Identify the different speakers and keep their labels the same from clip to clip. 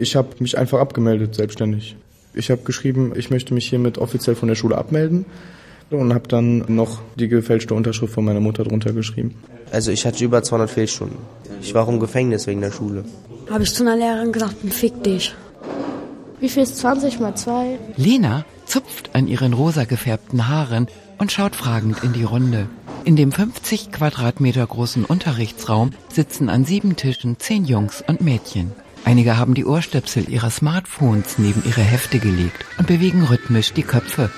Speaker 1: Ich habe mich einfach abgemeldet, selbstständig. Ich habe geschrieben, ich möchte mich hiermit offiziell von der Schule abmelden und habe dann noch die gefälschte Unterschrift von meiner Mutter drunter geschrieben.
Speaker 2: Also ich hatte über 200 Fehlstunden. Ich war auch im Gefängnis wegen der Schule.
Speaker 3: Habe ich zu einer Lehrerin gesagt, fick dich.
Speaker 4: Wie viel ist 20 mal 2?
Speaker 5: Lena zupft an ihren rosa gefärbten Haaren und schaut fragend in die Runde. In dem 50 Quadratmeter großen Unterrichtsraum sitzen an sieben Tischen zehn Jungs und Mädchen. Einige haben die Ohrstöpsel ihrer Smartphones neben ihre Hefte gelegt und bewegen rhythmisch die Köpfe.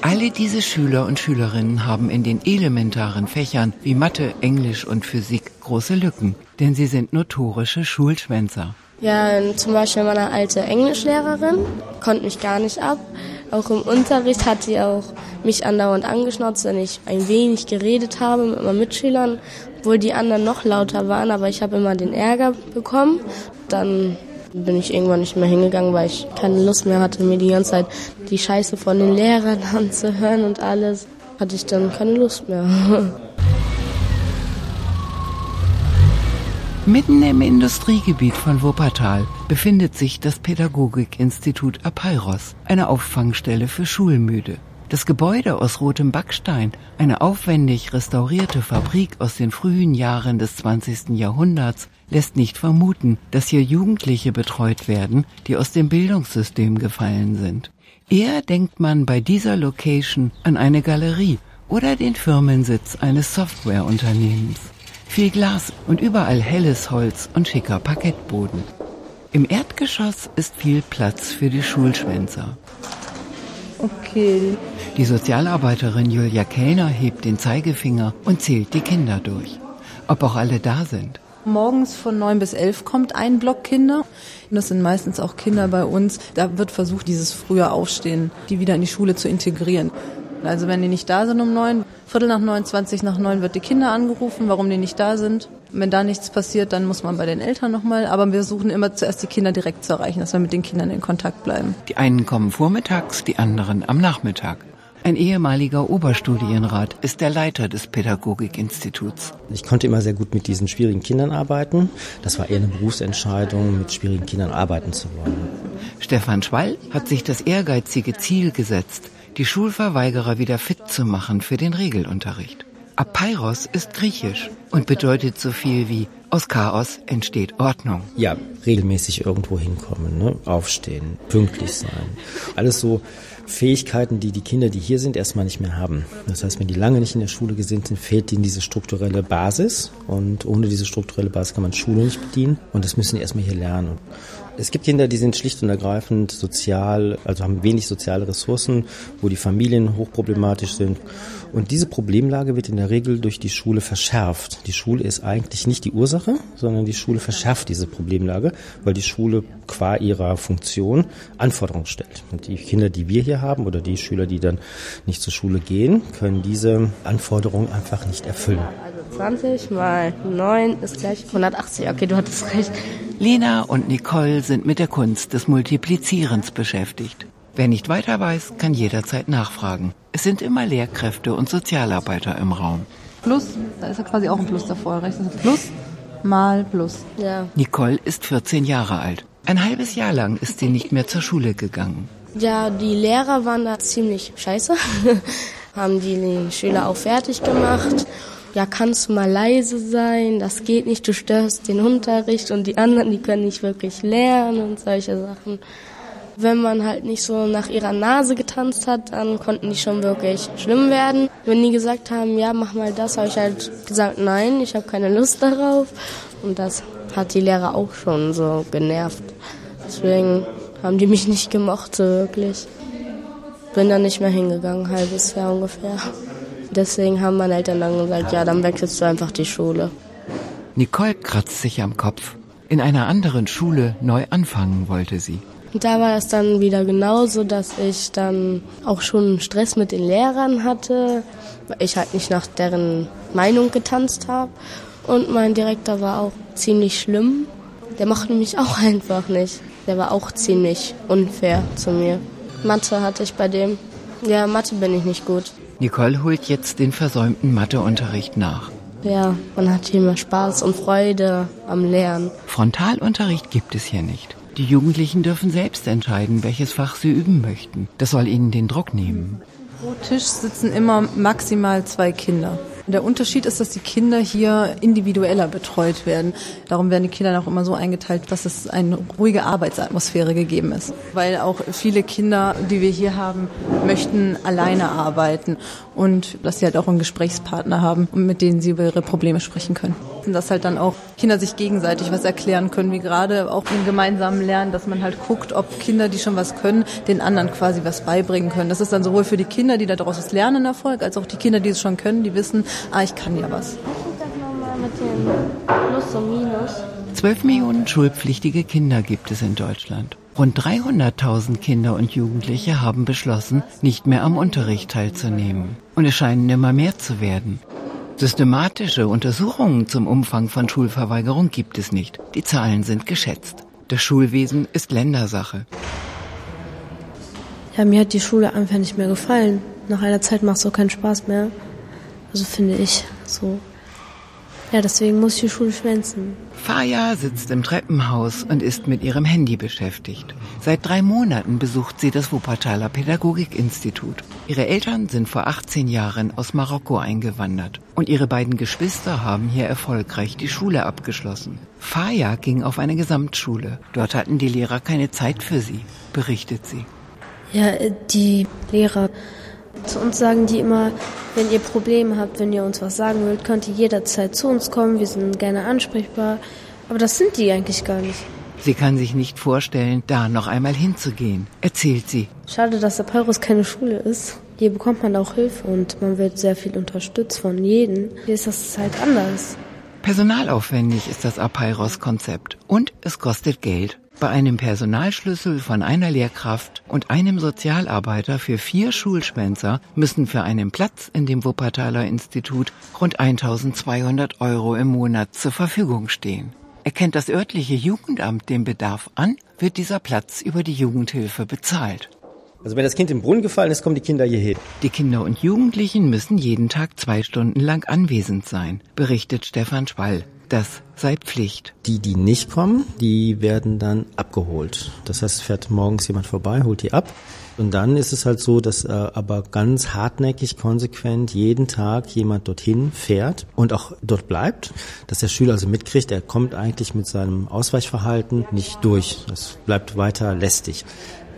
Speaker 5: Alle diese Schüler und Schülerinnen haben in den elementaren Fächern wie Mathe, Englisch und Physik große Lücken, denn sie sind notorische Schulschwänzer.
Speaker 4: Ja, zum Beispiel meine alte Englischlehrerin konnte mich gar nicht ab. Auch im Unterricht hat sie auch mich andauernd angeschnauzt, wenn ich ein wenig geredet habe mit meinen Mitschülern, obwohl die anderen noch lauter waren, aber ich habe immer den Ärger bekommen. Dann bin ich irgendwann nicht mehr hingegangen, weil ich keine Lust mehr hatte, mir die ganze Zeit die Scheiße von den Lehrern anzuhören und alles. Hatte ich dann keine Lust mehr.
Speaker 5: Mitten im Industriegebiet von Wuppertal befindet sich das Pädagogikinstitut Apeiros, eine Auffangstelle für Schulmüde. Das Gebäude aus rotem Backstein, eine aufwendig restaurierte Fabrik aus den frühen Jahren des 20. Jahrhunderts, lässt nicht vermuten, dass hier Jugendliche betreut werden, die aus dem Bildungssystem gefallen sind. Eher denkt man bei dieser Location an eine Galerie oder den Firmensitz eines Softwareunternehmens. Viel Glas und überall helles Holz und schicker Parkettboden. Im Erdgeschoss ist viel Platz für die Schulschwänzer.
Speaker 6: Okay.
Speaker 5: Die Sozialarbeiterin Julia Kellner hebt den Zeigefinger und zählt die Kinder durch. Ob auch alle da sind.
Speaker 6: Morgens von neun bis elf kommt ein Block Kinder. Das sind meistens auch Kinder bei uns. Da wird versucht, dieses frühe Aufstehen, die wieder in die Schule zu integrieren. Also wenn die nicht da sind um neun, Viertel nach neun, zwanzig nach neun wird die Kinder angerufen, warum die nicht da sind. Wenn da nichts passiert, dann muss man bei den Eltern nochmal. Aber wir versuchen immer zuerst die Kinder direkt zu erreichen, dass wir mit den Kindern in Kontakt bleiben.
Speaker 5: Die einen kommen vormittags, die anderen am Nachmittag. Ein ehemaliger Oberstudienrat ist der Leiter des Pädagogikinstituts.
Speaker 7: Ich konnte immer sehr gut mit diesen schwierigen Kindern arbeiten. Das war eher eine Berufsentscheidung, mit schwierigen Kindern arbeiten zu wollen.
Speaker 5: Stefan Schwall hat sich das ehrgeizige Ziel gesetzt, die Schulverweigerer wieder fit zu machen für den Regelunterricht. Apeiros ist griechisch und bedeutet so viel wie aus Chaos entsteht Ordnung.
Speaker 7: Ja, regelmäßig irgendwo hinkommen, ne? aufstehen, pünktlich sein. Alles so Fähigkeiten, die die Kinder, die hier sind, erstmal nicht mehr haben. Das heißt, wenn die lange nicht in der Schule sind, fehlt ihnen diese strukturelle Basis. Und ohne diese strukturelle Basis kann man Schule nicht bedienen. Und das müssen die erstmal hier lernen. Es gibt Kinder, die sind schlicht und ergreifend sozial, also haben wenig soziale Ressourcen, wo die Familien hochproblematisch sind. Und diese Problemlage wird in der Regel durch die Schule verschärft. Die Schule ist eigentlich nicht die Ursache, sondern die Schule verschärft diese Problemlage, weil die Schule qua ihrer Funktion Anforderungen stellt. Und die Kinder, die wir hier haben oder die Schüler, die dann nicht zur Schule gehen, können diese Anforderungen einfach nicht erfüllen.
Speaker 4: 20 mal 9 ist gleich 180. Okay, du hattest recht.
Speaker 5: Lena und Nicole sind mit der Kunst des Multiplizierens beschäftigt. Wer nicht weiter weiß, kann jederzeit nachfragen. Es sind immer Lehrkräfte und Sozialarbeiter im Raum.
Speaker 6: Plus, da ist ja quasi auch ein Plus davor. Rechts ist Plus mal Plus.
Speaker 4: Ja.
Speaker 5: Nicole ist 14 Jahre alt. Ein halbes Jahr lang ist sie nicht mehr zur Schule gegangen.
Speaker 4: Ja, die Lehrer waren da ziemlich scheiße. Haben die Schüler auch fertig gemacht ja, kannst du mal leise sein, das geht nicht, du störst den Unterricht und die anderen, die können nicht wirklich lernen und solche Sachen. Wenn man halt nicht so nach ihrer Nase getanzt hat, dann konnten die schon wirklich schlimm werden. Wenn die gesagt haben, ja, mach mal das, habe ich halt gesagt, nein, ich habe keine Lust darauf. Und das hat die Lehrer auch schon so genervt. Deswegen haben die mich nicht gemocht, so wirklich. Bin dann nicht mehr hingegangen, halbes Jahr ungefähr. Deswegen haben meine Eltern dann gesagt, ja, dann wechselst du einfach die Schule.
Speaker 5: Nicole kratzt sich am Kopf. In einer anderen Schule neu anfangen wollte sie.
Speaker 4: Und da war es dann wieder genauso, dass ich dann auch schon Stress mit den Lehrern hatte, weil ich halt nicht nach deren Meinung getanzt habe. Und mein Direktor war auch ziemlich schlimm. Der mochte mich auch einfach nicht. Der war auch ziemlich unfair zu mir. Mathe hatte ich bei dem. Ja, Mathe bin ich nicht gut.
Speaker 5: Nicole holt jetzt den versäumten Matheunterricht nach.
Speaker 4: Ja, man hat hier immer Spaß und Freude am Lernen.
Speaker 5: Frontalunterricht gibt es hier nicht. Die Jugendlichen dürfen selbst entscheiden, welches Fach sie üben möchten. Das soll ihnen den Druck nehmen.
Speaker 6: Pro Tisch sitzen immer maximal zwei Kinder. Der Unterschied ist, dass die Kinder hier individueller betreut werden. Darum werden die Kinder auch immer so eingeteilt, dass es eine ruhige Arbeitsatmosphäre gegeben ist. Weil auch viele Kinder, die wir hier haben, möchten alleine arbeiten und dass sie halt auch einen Gesprächspartner haben, mit denen sie über ihre Probleme sprechen können. Und dass halt dann auch Kinder sich gegenseitig was erklären können, wie gerade auch im gemeinsamen Lernen, dass man halt guckt, ob Kinder, die schon was können, den anderen quasi was beibringen können. Das ist dann sowohl für die Kinder, die daraus das Lernen Erfolg, als auch die Kinder, die es schon können, die wissen, ah, ich kann ja was.
Speaker 5: Zwölf Millionen schulpflichtige Kinder gibt es in Deutschland. Rund 300.000 Kinder und Jugendliche haben beschlossen, nicht mehr am Unterricht teilzunehmen. Und es scheinen immer mehr zu werden. Systematische Untersuchungen zum Umfang von Schulverweigerung gibt es nicht. Die Zahlen sind geschätzt. Das Schulwesen ist Ländersache.
Speaker 3: Ja, mir hat die Schule einfach nicht mehr gefallen. Nach einer Zeit macht es auch keinen Spaß mehr. Also finde ich so. Ja, deswegen muss ich die Schule schwänzen.
Speaker 5: Faja sitzt im Treppenhaus und ist mit ihrem Handy beschäftigt. Seit drei Monaten besucht sie das Wuppertaler Pädagogikinstitut. Ihre Eltern sind vor 18 Jahren aus Marokko eingewandert und ihre beiden Geschwister haben hier erfolgreich die Schule abgeschlossen. Faja ging auf eine Gesamtschule. Dort hatten die Lehrer keine Zeit für sie, berichtet sie.
Speaker 3: Ja, die Lehrer zu uns sagen die immer, wenn ihr Probleme habt, wenn ihr uns was sagen wollt, könnt ihr jederzeit zu uns kommen. Wir sind gerne ansprechbar. Aber das sind die eigentlich gar nicht.
Speaker 5: Sie kann sich nicht vorstellen, da noch einmal hinzugehen, erzählt sie.
Speaker 3: Schade, dass Pyrus keine Schule ist. Hier bekommt man auch Hilfe und man wird sehr viel unterstützt von jedem. Hier ist das halt anders.
Speaker 5: Personalaufwendig ist das Apeiros-Konzept und es kostet Geld. Bei einem Personalschlüssel von einer Lehrkraft und einem Sozialarbeiter für vier Schulschwänzer müssen für einen Platz in dem Wuppertaler Institut rund 1200 Euro im Monat zur Verfügung stehen. Erkennt das örtliche Jugendamt den Bedarf an, wird dieser Platz über die Jugendhilfe bezahlt.
Speaker 7: Also wenn das Kind im Brunnen gefallen ist, kommen die Kinder hierher.
Speaker 5: Die Kinder und Jugendlichen müssen jeden Tag zwei Stunden lang anwesend sein, berichtet Stefan Schwall. Das sei Pflicht.
Speaker 7: Die, die nicht kommen, die werden dann abgeholt. Das heißt, fährt morgens jemand vorbei, holt die ab. Und dann ist es halt so, dass äh, aber ganz hartnäckig, konsequent jeden Tag jemand dorthin fährt und auch dort bleibt, dass der Schüler also mitkriegt, er kommt eigentlich mit seinem Ausweichverhalten nicht durch. Das bleibt weiter lästig.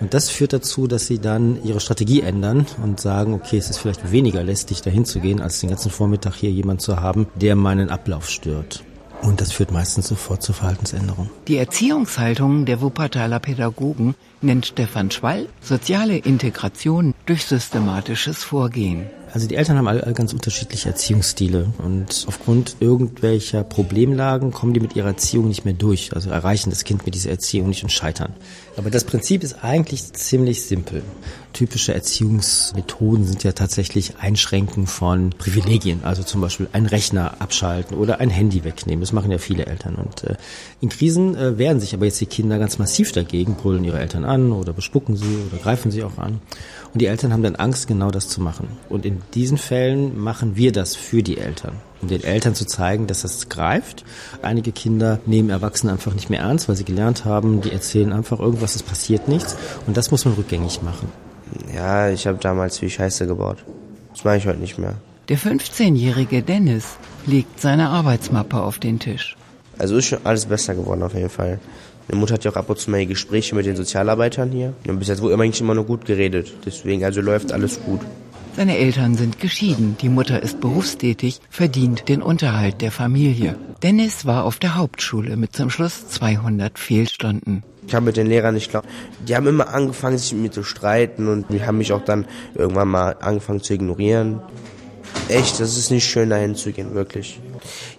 Speaker 7: Und das führt dazu, dass sie dann ihre Strategie ändern und sagen, okay, es ist vielleicht weniger lästig, dahin zu gehen, als den ganzen Vormittag hier jemand zu haben, der meinen Ablauf stört. Und das führt meistens sofort zur Verhaltensänderung.
Speaker 5: Die Erziehungshaltung der Wuppertaler Pädagogen nennt Stefan Schwall soziale Integration durch systematisches Vorgehen.
Speaker 7: Also die Eltern haben alle, ganz unterschiedliche Erziehungsstile und aufgrund irgendwelcher Problemlagen kommen die mit ihrer Erziehung nicht mehr durch, also erreichen das Kind mit dieser Erziehung nicht und scheitern. Aber das Prinzip ist eigentlich ziemlich simpel. Typische Erziehungsmethoden sind ja tatsächlich Einschränken von Privilegien, also zum Beispiel einen Rechner abschalten oder ein Handy wegnehmen. Das machen ja viele Eltern. Und äh, in Krisen äh, wehren sich aber jetzt die Kinder ganz massiv dagegen, brüllen ihre Eltern an oder bespucken sie oder greifen sie auch an. Und die Eltern haben dann Angst, genau das zu machen. Und in diesen Fällen machen wir das für die Eltern, um den Eltern zu zeigen, dass das greift. Einige Kinder nehmen Erwachsene einfach nicht mehr ernst, weil sie gelernt haben, die erzählen einfach irgendwas, es passiert nichts. Und das muss man rückgängig machen.
Speaker 2: Ja, ich habe damals wie Scheiße gebaut. Das mache ich heute nicht mehr.
Speaker 5: Der 15-jährige Dennis legt seine Arbeitsmappe auf den Tisch.
Speaker 2: Also ist schon alles besser geworden auf jeden Fall. Meine Mutter hat ja auch ab und zu mal Gespräche mit den Sozialarbeitern hier. Und bis jetzt wurde immer nur gut geredet. Deswegen, also läuft alles gut.
Speaker 5: Seine Eltern sind geschieden, die Mutter ist berufstätig, verdient den Unterhalt der Familie. Dennis war auf der Hauptschule mit zum Schluss 200 Fehlstunden.
Speaker 2: Ich habe mit den Lehrern nicht klar. Die haben immer angefangen, sich mit mir zu streiten und die haben mich auch dann irgendwann mal angefangen zu ignorieren. Echt, das ist nicht schön, dahin zu gehen, wirklich.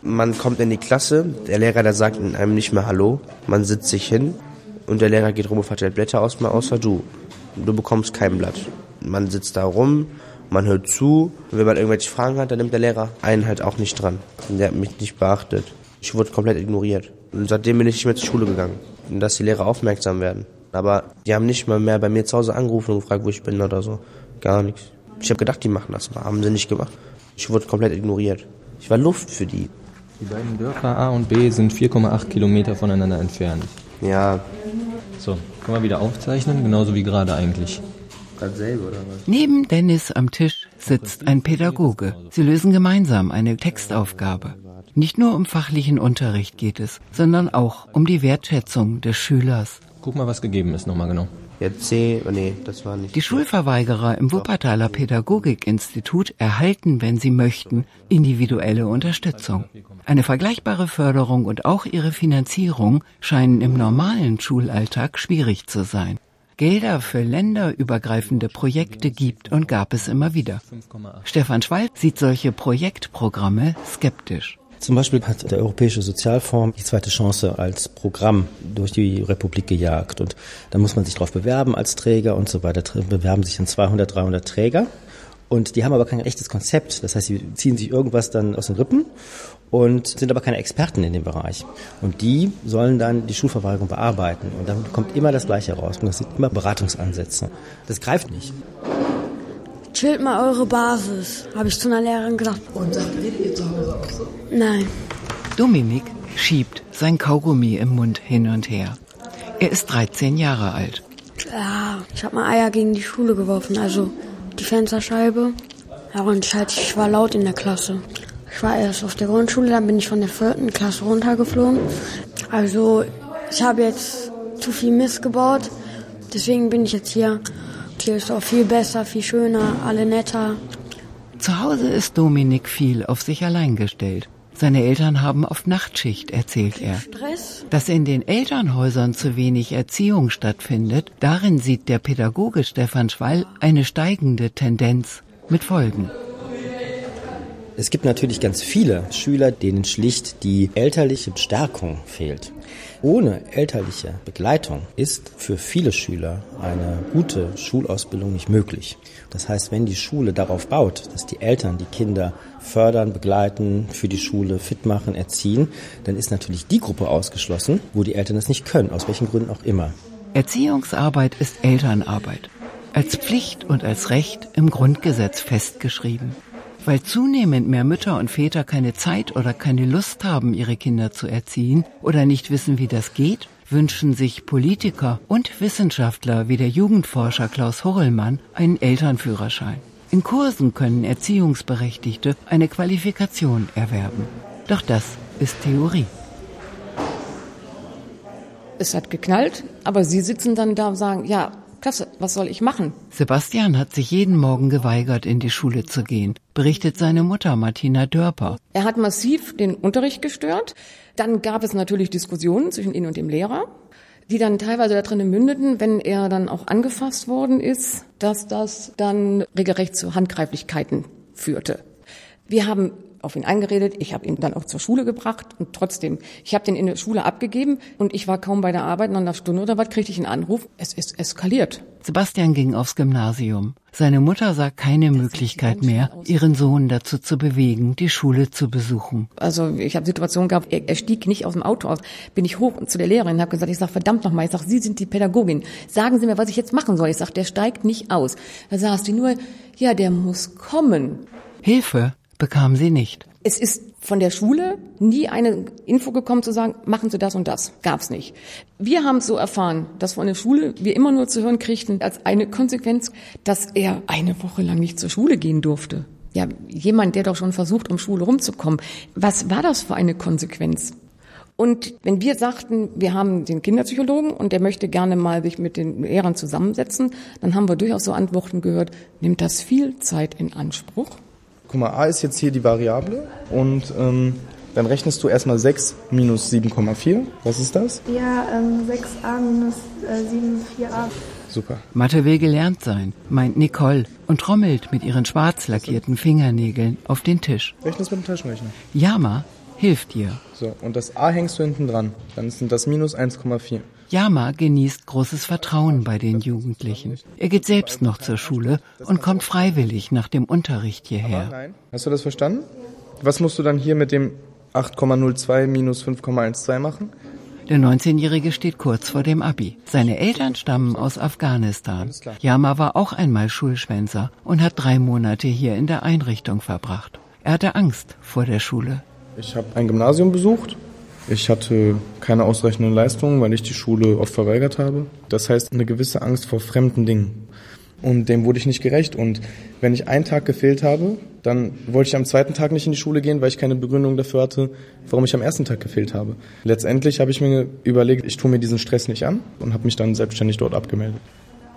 Speaker 2: Man kommt in die Klasse, der Lehrer, der sagt einem nicht mehr Hallo, man sitzt sich hin und der Lehrer geht rum und verteilt Blätter aus, mal außer du. Du bekommst kein Blatt. Man sitzt da rum, man hört zu. Und wenn man irgendwelche Fragen hat, dann nimmt der Lehrer einen halt auch nicht dran. Und der hat mich nicht beachtet. Ich wurde komplett ignoriert. Und seitdem bin ich nicht mehr zur Schule gegangen. Und dass die Lehrer aufmerksam werden. Aber die haben nicht mal mehr bei mir zu Hause angerufen und gefragt, wo ich bin oder so. Gar nichts. Ich habe gedacht, die machen das, aber haben sie nicht gemacht. Ich wurde komplett ignoriert. Ich war Luft für die.
Speaker 8: Die beiden Dörfer A und B sind 4,8 Kilometer voneinander entfernt.
Speaker 2: Ja.
Speaker 8: So, können wir wieder aufzeichnen, genauso wie gerade eigentlich.
Speaker 2: Dasselbe, oder was?
Speaker 5: Neben Dennis am Tisch sitzt ein Pädagoge. Sie lösen gemeinsam eine Textaufgabe. Nicht nur um fachlichen Unterricht geht es, sondern auch um die Wertschätzung des Schülers.
Speaker 8: Guck mal, was gegeben ist nochmal genau.
Speaker 2: Ja, C, oh nee, das war nicht.
Speaker 5: Die Schulverweigerer im Wuppertaler Pädagogikinstitut erhalten, wenn sie möchten, individuelle Unterstützung. Eine vergleichbare Förderung und auch ihre Finanzierung scheinen im normalen Schulalltag schwierig zu sein. Gelder für länderübergreifende Projekte gibt und gab es immer wieder. Stefan Schwalb sieht solche Projektprogramme skeptisch.
Speaker 7: Zum Beispiel hat der Europäische Sozialfonds die zweite Chance als Programm durch die Republik gejagt. Und da muss man sich drauf bewerben als Träger und so weiter. Bewerben sich dann 200, 300 Träger. Und die haben aber kein echtes Konzept. Das heißt, sie ziehen sich irgendwas dann aus den Rippen und sind aber keine Experten in dem Bereich. Und die sollen dann die Schulverwaltung bearbeiten. Und dann kommt immer das Gleiche raus. Und das sind immer Beratungsansätze. Das greift nicht.
Speaker 3: Chillt mal eure Basis, habe ich zu einer Lehrerin gesagt.
Speaker 6: Und sagt, redet ihr zu Hause auch so?
Speaker 3: Nein.
Speaker 5: Dominik schiebt sein Kaugummi im Mund hin und her. Er ist 13 Jahre alt.
Speaker 3: Ja, ich habe mal Eier gegen die Schule geworfen, also die Fensterscheibe. Ja, und ich, halt, ich war laut in der Klasse. Ich war erst auf der Grundschule, dann bin ich von der vierten Klasse runtergeflogen. Also ich habe jetzt zu viel Mist gebaut, deswegen bin ich jetzt hier. Hier ist auch viel besser, viel schöner, alle netter.
Speaker 5: Zu Hause ist Dominik viel auf sich allein gestellt. Seine Eltern haben oft Nachtschicht, erzählt er.
Speaker 3: Stress?
Speaker 5: Dass in den Elternhäusern zu wenig Erziehung stattfindet, darin sieht der Pädagoge Stefan Schwall eine steigende Tendenz mit Folgen.
Speaker 7: Es gibt natürlich ganz viele Schüler, denen schlicht die elterliche Stärkung fehlt. Ohne elterliche Begleitung ist für viele Schüler eine gute Schulausbildung nicht möglich. Das heißt, wenn die Schule darauf baut, dass die Eltern die Kinder fördern, begleiten, für die Schule fit machen, erziehen, dann ist natürlich die Gruppe ausgeschlossen, wo die Eltern das nicht können, aus welchen Gründen auch immer.
Speaker 5: Erziehungsarbeit ist Elternarbeit. Als Pflicht und als Recht im Grundgesetz festgeschrieben. Weil zunehmend mehr Mütter und Väter keine Zeit oder keine Lust haben, ihre Kinder zu erziehen oder nicht wissen, wie das geht, wünschen sich Politiker und Wissenschaftler wie der Jugendforscher Klaus Horrellmann einen Elternführerschein. In Kursen können Erziehungsberechtigte eine Qualifikation erwerben. Doch das ist Theorie.
Speaker 9: Es hat geknallt, aber Sie sitzen dann da und sagen, ja, klasse, was soll ich machen?
Speaker 5: Sebastian hat sich jeden Morgen geweigert, in die Schule zu gehen, berichtet seine Mutter Martina Dörper.
Speaker 9: Er hat massiv den Unterricht gestört. Dann gab es natürlich Diskussionen zwischen ihm und dem Lehrer, die dann teilweise darin mündeten, wenn er dann auch angefasst worden ist, dass das dann regelrecht zu Handgreiflichkeiten führte. Wir haben auf ihn eingeredet. Ich habe ihn dann auch zur Schule gebracht und trotzdem, ich habe den in der Schule abgegeben und ich war kaum bei der Arbeit. Nach einer Stunde oder was kriegte ich einen Anruf. Es ist eskaliert.
Speaker 5: Sebastian ging aufs Gymnasium. Seine Mutter sah keine Möglichkeit mehr, ihren Sohn dazu zu bewegen, die Schule zu besuchen.
Speaker 9: Also ich habe Situationen gehabt, er, er stieg nicht aus dem Auto aus. Bin ich hoch zu der Lehrerin und habe gesagt, ich sag verdammt nochmal, ich sag, Sie sind die Pädagogin. Sagen Sie mir, was ich jetzt machen soll. Ich sag, der steigt nicht aus. Da saß die nur, ja, der muss kommen.
Speaker 5: Hilfe bekam sie nicht.
Speaker 9: Es ist von der Schule nie eine Info gekommen zu sagen, machen Sie das und das. Gab's nicht. Wir haben so erfahren, dass von der Schule wir immer nur zu hören kriegten als eine Konsequenz, dass er eine Woche lang nicht zur Schule gehen durfte. Ja, jemand, der doch schon versucht, um Schule rumzukommen. Was war das für eine Konsequenz? Und wenn wir sagten, wir haben den Kinderpsychologen und der möchte gerne mal sich mit den Lehrern zusammensetzen, dann haben wir durchaus so Antworten gehört, nimmt das viel Zeit in Anspruch?
Speaker 1: Guck mal, a ist jetzt hier die Variable und ähm, dann rechnest du erstmal 6 minus 7,4. Was ist das?
Speaker 10: Ja, ähm, 6a minus äh, 7,4a.
Speaker 1: Super.
Speaker 5: Mathe will gelernt sein, meint Nicole und trommelt mit ihren schwarz lackierten Fingernägeln auf den Tisch.
Speaker 1: Rechnest mit dem Taschenrechner.
Speaker 5: Yama hilft ihr.
Speaker 1: So, und das a hängst du hinten dran. Dann sind das minus 1,4.
Speaker 5: Yama genießt großes Vertrauen bei den Jugendlichen. Er geht selbst noch zur Schule und kommt freiwillig nach dem Unterricht hierher.
Speaker 1: Nein. Hast du das verstanden? Was musst du dann hier mit dem 8,02 minus 5,12 machen?
Speaker 5: Der 19-Jährige steht kurz vor dem Abi. Seine Eltern stammen aus Afghanistan. Yama war auch einmal Schulschwänzer und hat drei Monate hier in der Einrichtung verbracht. Er hatte Angst vor der Schule.
Speaker 1: Ich habe ein Gymnasium besucht. Ich hatte keine ausreichenden Leistungen, weil ich die Schule oft verweigert habe. Das heißt, eine gewisse Angst vor fremden Dingen. Und dem wurde ich nicht gerecht. Und wenn ich einen Tag gefehlt habe, dann wollte ich am zweiten Tag nicht in die Schule gehen, weil ich keine Begründung dafür hatte, warum ich am ersten Tag gefehlt habe. Letztendlich habe ich mir überlegt, ich tue mir diesen Stress nicht an und habe mich dann selbstständig dort abgemeldet.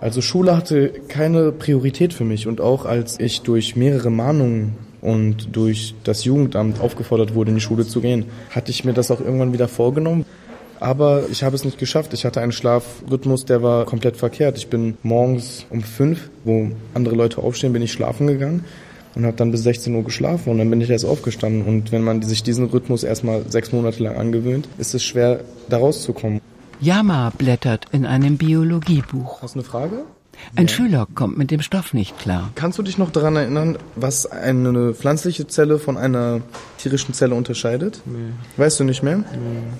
Speaker 1: Also Schule hatte keine Priorität für mich und auch als ich durch mehrere Mahnungen und durch das Jugendamt aufgefordert wurde, in die Schule zu gehen, hatte ich mir das auch irgendwann wieder vorgenommen. Aber ich habe es nicht geschafft. Ich hatte einen Schlafrhythmus, der war komplett verkehrt. Ich bin morgens um fünf, wo andere Leute aufstehen, bin ich schlafen gegangen und habe dann bis 16 Uhr geschlafen und dann bin ich erst aufgestanden. Und wenn man sich diesen Rhythmus erstmal sechs Monate lang angewöhnt, ist es schwer, da rauszukommen.
Speaker 5: Yama blättert in einem Biologiebuch.
Speaker 1: Hast du eine Frage?
Speaker 5: Ein ja. Schüler kommt mit dem Stoff nicht klar.
Speaker 1: Kannst du dich noch daran erinnern, was eine pflanzliche Zelle von einer tierischen Zelle unterscheidet? Nee. Weißt du nicht mehr? Nee.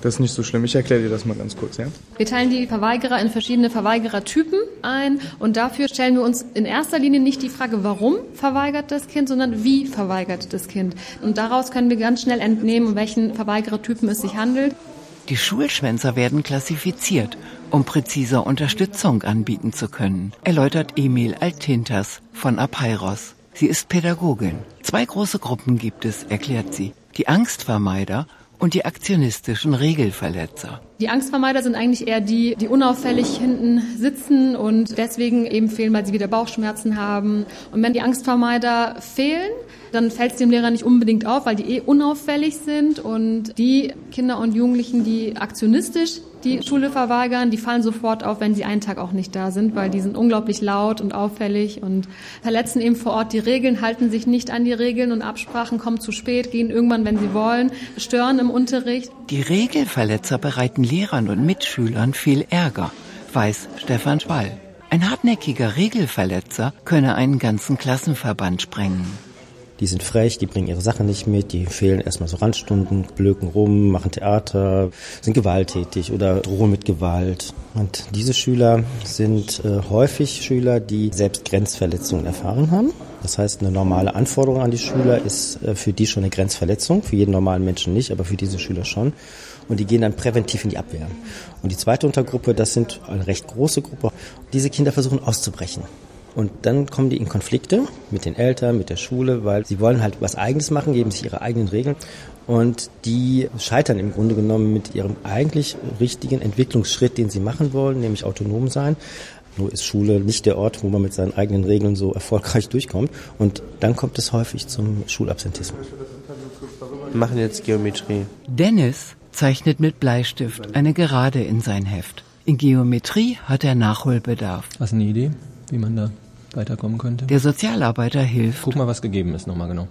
Speaker 1: Das ist nicht so schlimm. Ich erkläre dir das mal ganz kurz, ja?
Speaker 11: Wir teilen die Verweigerer in verschiedene Verweigerertypen ein und dafür stellen wir uns in erster Linie nicht die Frage, warum verweigert das Kind, sondern wie verweigert das Kind. Und daraus können wir ganz schnell entnehmen, um welchen Verweigerertypen es sich handelt.
Speaker 5: Die Schulschwänzer werden klassifiziert, um präziser Unterstützung anbieten zu können, erläutert Emil Altintas von Apeiros. Sie ist Pädagogin. Zwei große Gruppen gibt es, erklärt sie. Die Angstvermeider und die aktionistischen Regelverletzer.
Speaker 11: Die Angstvermeider sind eigentlich eher die, die unauffällig hinten sitzen und deswegen eben fehlen, weil sie wieder Bauchschmerzen haben. Und wenn die Angstvermeider fehlen, dann fällt es dem Lehrer nicht unbedingt auf, weil die eh unauffällig sind. Und die Kinder und Jugendlichen, die aktionistisch die Schule verweigern, die fallen sofort auf, wenn sie einen Tag auch nicht da sind, weil die sind unglaublich laut und auffällig und verletzen eben vor Ort die Regeln, halten sich nicht an die Regeln und Absprachen, kommen zu spät, gehen irgendwann, wenn sie wollen, stören im Unterricht.
Speaker 5: Die Regelverletzer bereiten Lehrern und Mitschülern viel Ärger, weiß Stefan Spall. Ein hartnäckiger Regelverletzer könne einen ganzen Klassenverband sprengen.
Speaker 7: Die sind frech, die bringen ihre Sachen nicht mit, die fehlen erstmal so Randstunden, blöken rum, machen Theater, sind gewalttätig oder drohen mit Gewalt. Und diese Schüler sind äh, häufig Schüler, die selbst Grenzverletzungen erfahren haben. Das heißt, eine normale Anforderung an die Schüler ist äh, für die schon eine Grenzverletzung, für jeden normalen Menschen nicht, aber für diese Schüler schon. Und die gehen dann präventiv in die Abwehr. Und die zweite Untergruppe, das sind eine recht große Gruppe. Diese Kinder versuchen auszubrechen. Und dann kommen die in Konflikte mit den Eltern, mit der Schule, weil sie wollen halt was Eigenes machen, geben sich ihre eigenen Regeln. Und die scheitern im Grunde genommen mit ihrem eigentlich richtigen Entwicklungsschritt, den sie machen wollen, nämlich autonom sein. Nur ist Schule nicht der Ort, wo man mit seinen eigenen Regeln so erfolgreich durchkommt. Und dann kommt es häufig zum Schulabsentismus.
Speaker 2: Wir machen jetzt Geometrie.
Speaker 5: Dennis zeichnet mit Bleistift eine Gerade in sein Heft. In Geometrie hat er Nachholbedarf.
Speaker 8: Hast du eine Idee, wie man da weiterkommen könnte?
Speaker 5: Der Sozialarbeiter hilft.
Speaker 8: Guck mal, was gegeben ist nochmal genau.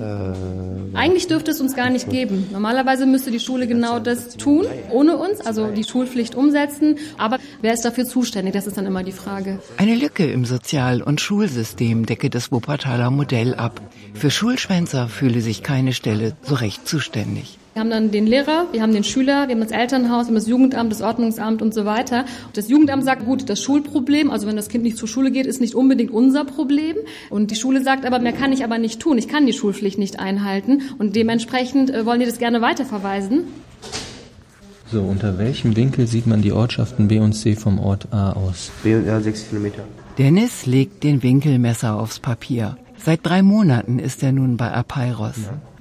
Speaker 11: Äh, Eigentlich dürfte es uns gar nicht geben. Normalerweise müsste die Schule genau das tun, ohne uns, also die Schulpflicht umsetzen. Aber wer ist dafür zuständig? Das ist dann immer die Frage.
Speaker 5: Eine Lücke im Sozial- und Schulsystem decke das Wuppertaler Modell ab. Für Schulschwänzer fühle sich keine Stelle so recht zuständig.
Speaker 11: Wir haben dann den Lehrer, wir haben den Schüler, wir haben das Elternhaus, wir haben das Jugendamt, das Ordnungsamt und so weiter. Das Jugendamt sagt, gut, das Schulproblem, also wenn das Kind nicht zur Schule geht, ist nicht unbedingt unser Problem. Und die Schule sagt aber, mehr kann ich aber nicht tun. Ich kann die Schulpflicht nicht einhalten. Und dementsprechend äh, wollen die das gerne weiterverweisen.
Speaker 8: So, unter welchem Winkel sieht man die Ortschaften B und C vom Ort A aus?
Speaker 2: B und A sechs Kilometer.
Speaker 5: Dennis legt den Winkelmesser aufs Papier. Seit drei Monaten ist er nun bei Apeiros.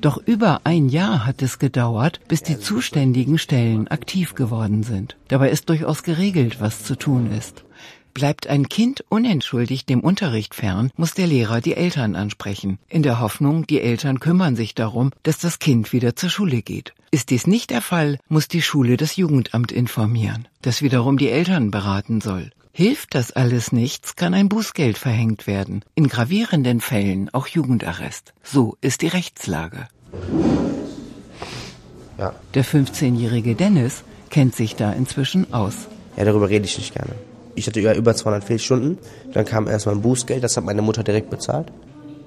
Speaker 5: Doch über ein Jahr hat es gedauert, bis die zuständigen Stellen aktiv geworden sind. Dabei ist durchaus geregelt, was zu tun ist. Bleibt ein Kind unentschuldigt dem Unterricht fern, muss der Lehrer die Eltern ansprechen, in der Hoffnung, die Eltern kümmern sich darum, dass das Kind wieder zur Schule geht. Ist dies nicht der Fall, muss die Schule das Jugendamt informieren, das wiederum die Eltern beraten soll. Hilft das alles nichts, kann ein Bußgeld verhängt werden. In gravierenden Fällen auch Jugendarrest. So ist die Rechtslage.
Speaker 2: Ja.
Speaker 5: Der 15-jährige Dennis kennt sich da inzwischen aus.
Speaker 2: Ja, darüber rede ich nicht gerne. Ich hatte über 200 Fehlstunden. Dann kam erstmal ein Bußgeld, das hat meine Mutter direkt bezahlt.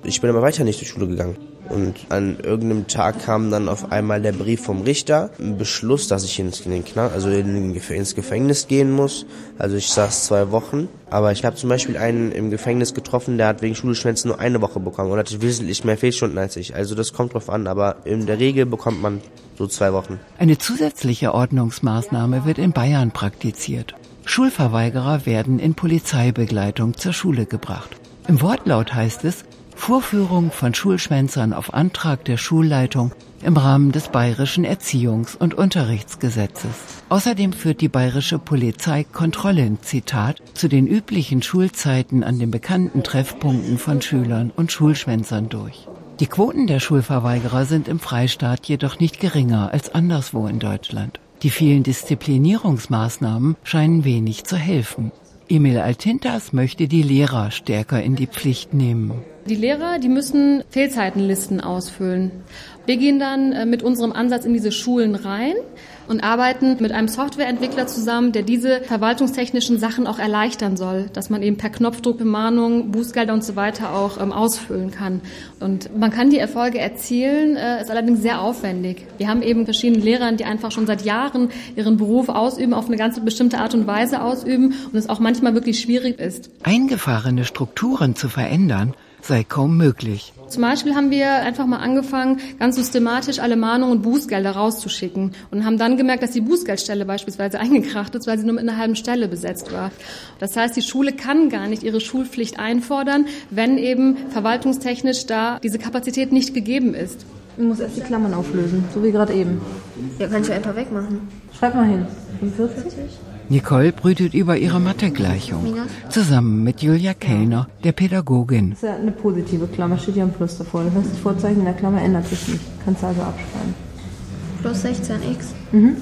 Speaker 2: Ich bin aber weiter nicht zur Schule gegangen. Und an irgendeinem Tag kam dann auf einmal der Brief vom Richter, ein Beschluss, dass ich ins, Knall, also in, ins Gefängnis gehen muss. Also ich saß zwei Wochen. Aber ich habe zum Beispiel einen im Gefängnis getroffen, der hat wegen Schulschwänzen nur eine Woche bekommen und hatte wesentlich mehr Fehlstunden als ich. Also das kommt drauf an, aber in der Regel bekommt man so zwei Wochen.
Speaker 5: Eine zusätzliche Ordnungsmaßnahme wird in Bayern praktiziert. Schulverweigerer werden in Polizeibegleitung zur Schule gebracht. Im Wortlaut heißt es, Vorführung von Schulschwänzern auf Antrag der Schulleitung im Rahmen des bayerischen Erziehungs- und Unterrichtsgesetzes. Außerdem führt die bayerische Polizei Kontrollen, Zitat, zu den üblichen Schulzeiten an den bekannten Treffpunkten von Schülern und Schulschwänzern durch. Die Quoten der Schulverweigerer sind im Freistaat jedoch nicht geringer als anderswo in Deutschland. Die vielen Disziplinierungsmaßnahmen scheinen wenig zu helfen. Emil Altintas möchte die Lehrer stärker in die Pflicht nehmen.
Speaker 11: Die Lehrer, die müssen Fehlzeitenlisten ausfüllen. Wir gehen dann äh, mit unserem Ansatz in diese Schulen rein und arbeiten mit einem Softwareentwickler zusammen, der diese verwaltungstechnischen Sachen auch erleichtern soll, dass man eben per Knopfdruck Bemahnungen, Bußgelder und so weiter auch ähm, ausfüllen kann. Und man kann die Erfolge erzielen, äh, ist allerdings sehr aufwendig. Wir haben eben verschiedene Lehrer, die einfach schon seit Jahren ihren Beruf ausüben, auf eine ganz bestimmte Art und Weise ausüben und es auch manchmal wirklich schwierig ist.
Speaker 5: Eingefahrene Strukturen zu verändern, sei kaum möglich.
Speaker 11: Zum Beispiel haben wir einfach mal angefangen, ganz systematisch alle Mahnungen und Bußgelder rauszuschicken und haben dann gemerkt, dass die Bußgeldstelle beispielsweise eingekracht ist, weil sie nur mit einer halben Stelle besetzt war. Das heißt, die Schule kann gar nicht ihre Schulpflicht einfordern, wenn eben verwaltungstechnisch da diese Kapazität nicht gegeben ist.
Speaker 6: Ich muss erst die Klammern auflösen, so wie gerade eben.
Speaker 10: Ja, kann ich einfach wegmachen.
Speaker 6: Schreib mal hin. 45?
Speaker 5: Nicole brütet über ihre Mathegleichung. Zusammen mit Julia Kellner, der Pädagogin.
Speaker 6: Das ist ja eine positive Klammer, steht ja ein Plus davor. Das heißt, das Vorzeichen in der Klammer ändert sich nicht. Kannst du also abschreiben.
Speaker 10: Plus 16x.
Speaker 6: Mhm.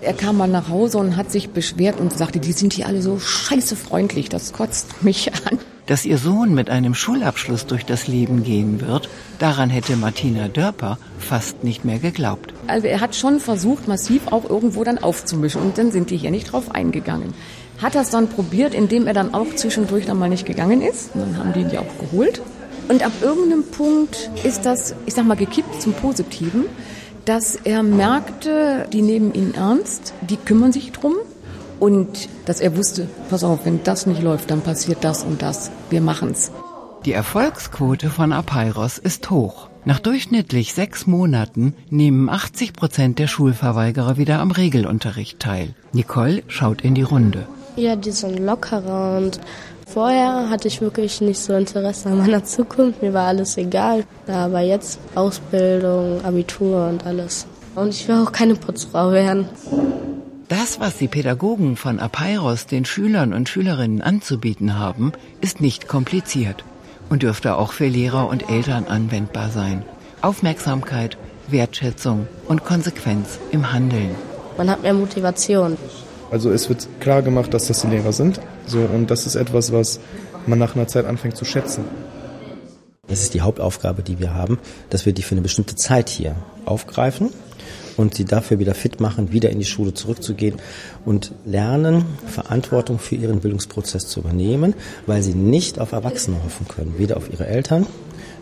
Speaker 9: Er kam mal nach Hause und hat sich beschwert und sagte, die sind hier alle so scheiße freundlich, das kotzt mich an.
Speaker 5: Dass ihr Sohn mit einem Schulabschluss durch das Leben gehen wird, daran hätte Martina Dörper fast nicht mehr geglaubt.
Speaker 9: Also er hat schon versucht, massiv auch irgendwo dann aufzumischen und dann sind die hier nicht drauf eingegangen. Hat das dann probiert, indem er dann auch zwischendurch dann mal nicht gegangen ist. Und dann haben die ihn ja auch geholt. Und ab irgendeinem Punkt ist das, ich sag mal, gekippt zum Positiven, dass er merkte, die nehmen ihn ernst, die kümmern sich drum und dass er wusste, pass auf, wenn das nicht läuft, dann passiert das und das. Wir machen's.
Speaker 5: Die Erfolgsquote von Apeiros ist hoch. Nach durchschnittlich sechs Monaten nehmen 80 Prozent der Schulverweigerer wieder am Regelunterricht teil. Nicole schaut in die Runde.
Speaker 4: Ja, die sind lockerer und vorher hatte ich wirklich nicht so Interesse an meiner Zukunft. Mir war alles egal. Aber jetzt Ausbildung, Abitur und alles. Und ich will auch keine Putzfrau werden.
Speaker 5: Das, was die Pädagogen von Apeiros den Schülern und Schülerinnen anzubieten haben, ist nicht kompliziert und dürfte auch für Lehrer und Eltern anwendbar sein. Aufmerksamkeit, Wertschätzung und Konsequenz im Handeln.
Speaker 4: Man hat mehr Motivation.
Speaker 1: Also es wird klar gemacht, dass das die Lehrer sind. So, und das ist etwas, was man nach einer Zeit anfängt zu schätzen.
Speaker 7: Das ist die Hauptaufgabe, die wir haben, dass wir die für eine bestimmte Zeit hier aufgreifen und sie dafür wieder fit machen, wieder in die Schule zurückzugehen und lernen, Verantwortung für ihren Bildungsprozess zu übernehmen, weil sie nicht auf Erwachsene hoffen können, weder auf ihre Eltern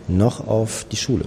Speaker 7: noch auf die Schule.